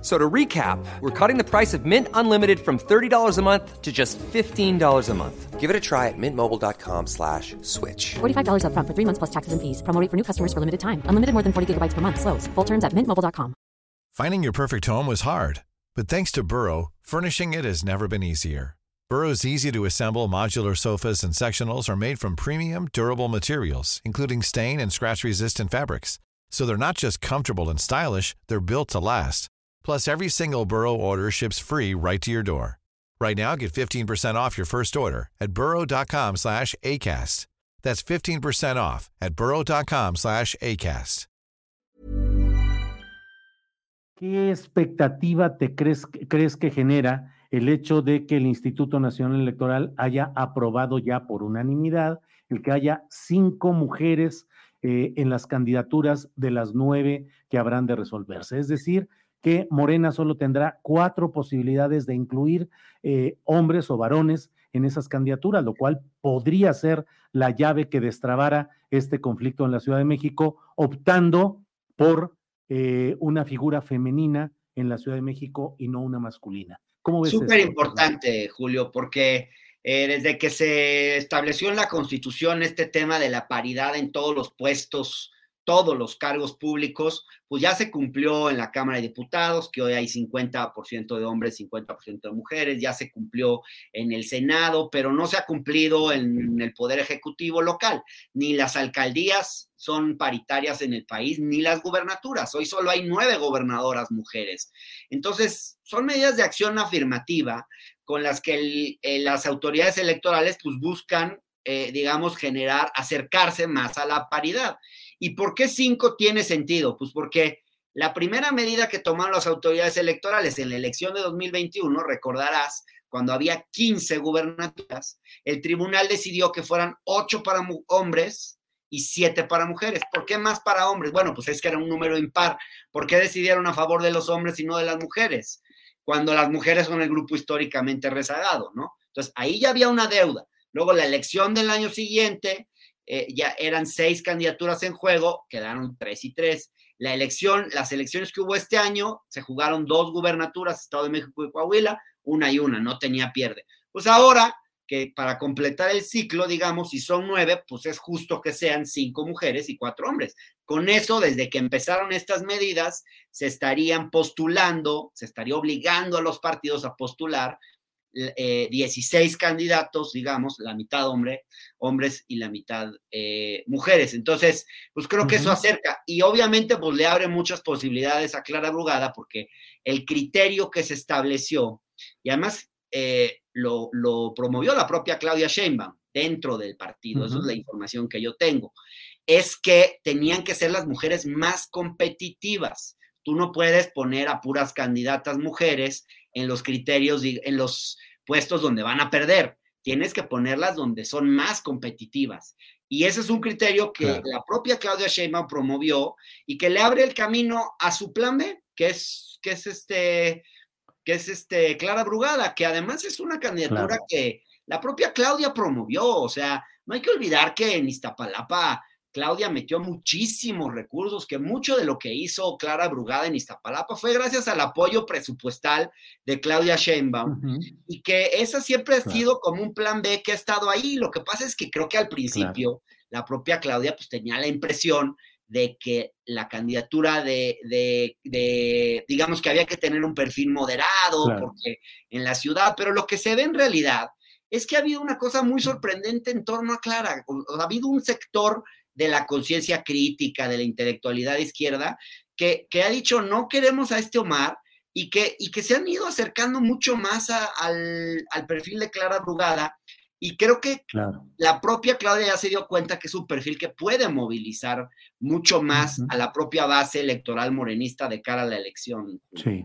So to recap, we're cutting the price of Mint Unlimited from $30 a month to just $15 a month. Give it a try at mintmobile.com slash switch. $45 up front for three months plus taxes and fees. Promo rate for new customers for limited time. Unlimited more than 40 gigabytes per month. Slows. Full terms at mintmobile.com. Finding your perfect home was hard, but thanks to Burrow, furnishing it has never been easier. Burrow's easy-to-assemble modular sofas and sectionals are made from premium, durable materials, including stain and scratch-resistant fabrics. So they're not just comfortable and stylish, they're built to last. Plus, every single Burrow order ships free right to your door. Right now, get 15% off your first order at burrow.com slash ACAST. That's 15% off at burrow.com slash ACAST. ¿Qué expectativa te crees, crees que genera el hecho de que el Instituto Nacional Electoral haya aprobado ya por unanimidad el que haya cinco mujeres eh, en las candidaturas de las nueve que habrán de resolverse? Es decir, que Morena solo tendrá cuatro posibilidades de incluir eh, hombres o varones en esas candidaturas, lo cual podría ser la llave que destrabara este conflicto en la Ciudad de México, optando por eh, una figura femenina en la Ciudad de México y no una masculina. ¿Cómo ves Súper importante, Julio, porque eh, desde que se estableció en la Constitución este tema de la paridad en todos los puestos todos los cargos públicos, pues ya se cumplió en la Cámara de Diputados, que hoy hay 50% de hombres, 50% de mujeres, ya se cumplió en el Senado, pero no se ha cumplido en el Poder Ejecutivo local. Ni las alcaldías son paritarias en el país, ni las gubernaturas. Hoy solo hay nueve gobernadoras mujeres. Entonces, son medidas de acción afirmativa con las que las autoridades electorales pues buscan, eh, digamos, generar, acercarse más a la paridad. ¿Y por qué cinco tiene sentido? Pues porque la primera medida que tomaron las autoridades electorales en la elección de 2021, recordarás, cuando había 15 gubernaturas, el tribunal decidió que fueran ocho para hombres y siete para mujeres. ¿Por qué más para hombres? Bueno, pues es que era un número impar. ¿Por qué decidieron a favor de los hombres y no de las mujeres? Cuando las mujeres son el grupo históricamente rezagado, ¿no? Entonces, ahí ya había una deuda. Luego, la elección del año siguiente, eh, ya eran seis candidaturas en juego, quedaron tres y tres. La elección, las elecciones que hubo este año, se jugaron dos gubernaturas, Estado de México y Coahuila, una y una, no tenía pierde. Pues ahora que para completar el ciclo, digamos, si son nueve, pues es justo que sean cinco mujeres y cuatro hombres. Con eso, desde que empezaron estas medidas, se estarían postulando, se estaría obligando a los partidos a postular 16 eh, candidatos, digamos, la mitad hombre, hombres y la mitad eh, mujeres. Entonces, pues creo que eso acerca y obviamente pues le abre muchas posibilidades a Clara Brugada porque el criterio que se estableció y además eh, lo, promovió la propia Claudia Sheinbaum dentro del partido, esa es la información que yo tengo, es que tenían que ser las mujeres más competitivas. Tú no puedes poner a puras candidatas mujeres en los criterios, en los puestos donde van a perder. Tienes que ponerlas donde son más competitivas. Y ese es un criterio que la propia Claudia Sheinbaum promovió y que le abre el camino a su plan B, que es, que es este, que es este Clara Brugada, que además es una candidatura que la propia Claudia promovió. O sea, no hay que olvidar que en Iztapalapa Claudia metió muchísimos recursos, que mucho de lo que hizo Clara Brugada en Iztapalapa fue gracias al apoyo presupuestal de Claudia Sheinbaum. Y que esa siempre ha sido como un plan B que ha estado ahí. Lo que pasa es que creo que al principio la propia Claudia pues tenía la impresión de que la candidatura de, de, digamos que había que tener un perfil moderado porque en la ciudad, pero lo que se ve en realidad es que ha habido una cosa muy sorprendente en torno a Clara. ha habido un sector de la conciencia crítica, de la intelectualidad izquierda, que, ha dicho no queremos a este Omar y que, y que se han ido acercando mucho más al, perfil de Clara Brugada. Y creo que la propia Claudia ya se dio cuenta que es un perfil que puede movilizar mucho más a la propia base electoral morenista de cara a la elección. Sí.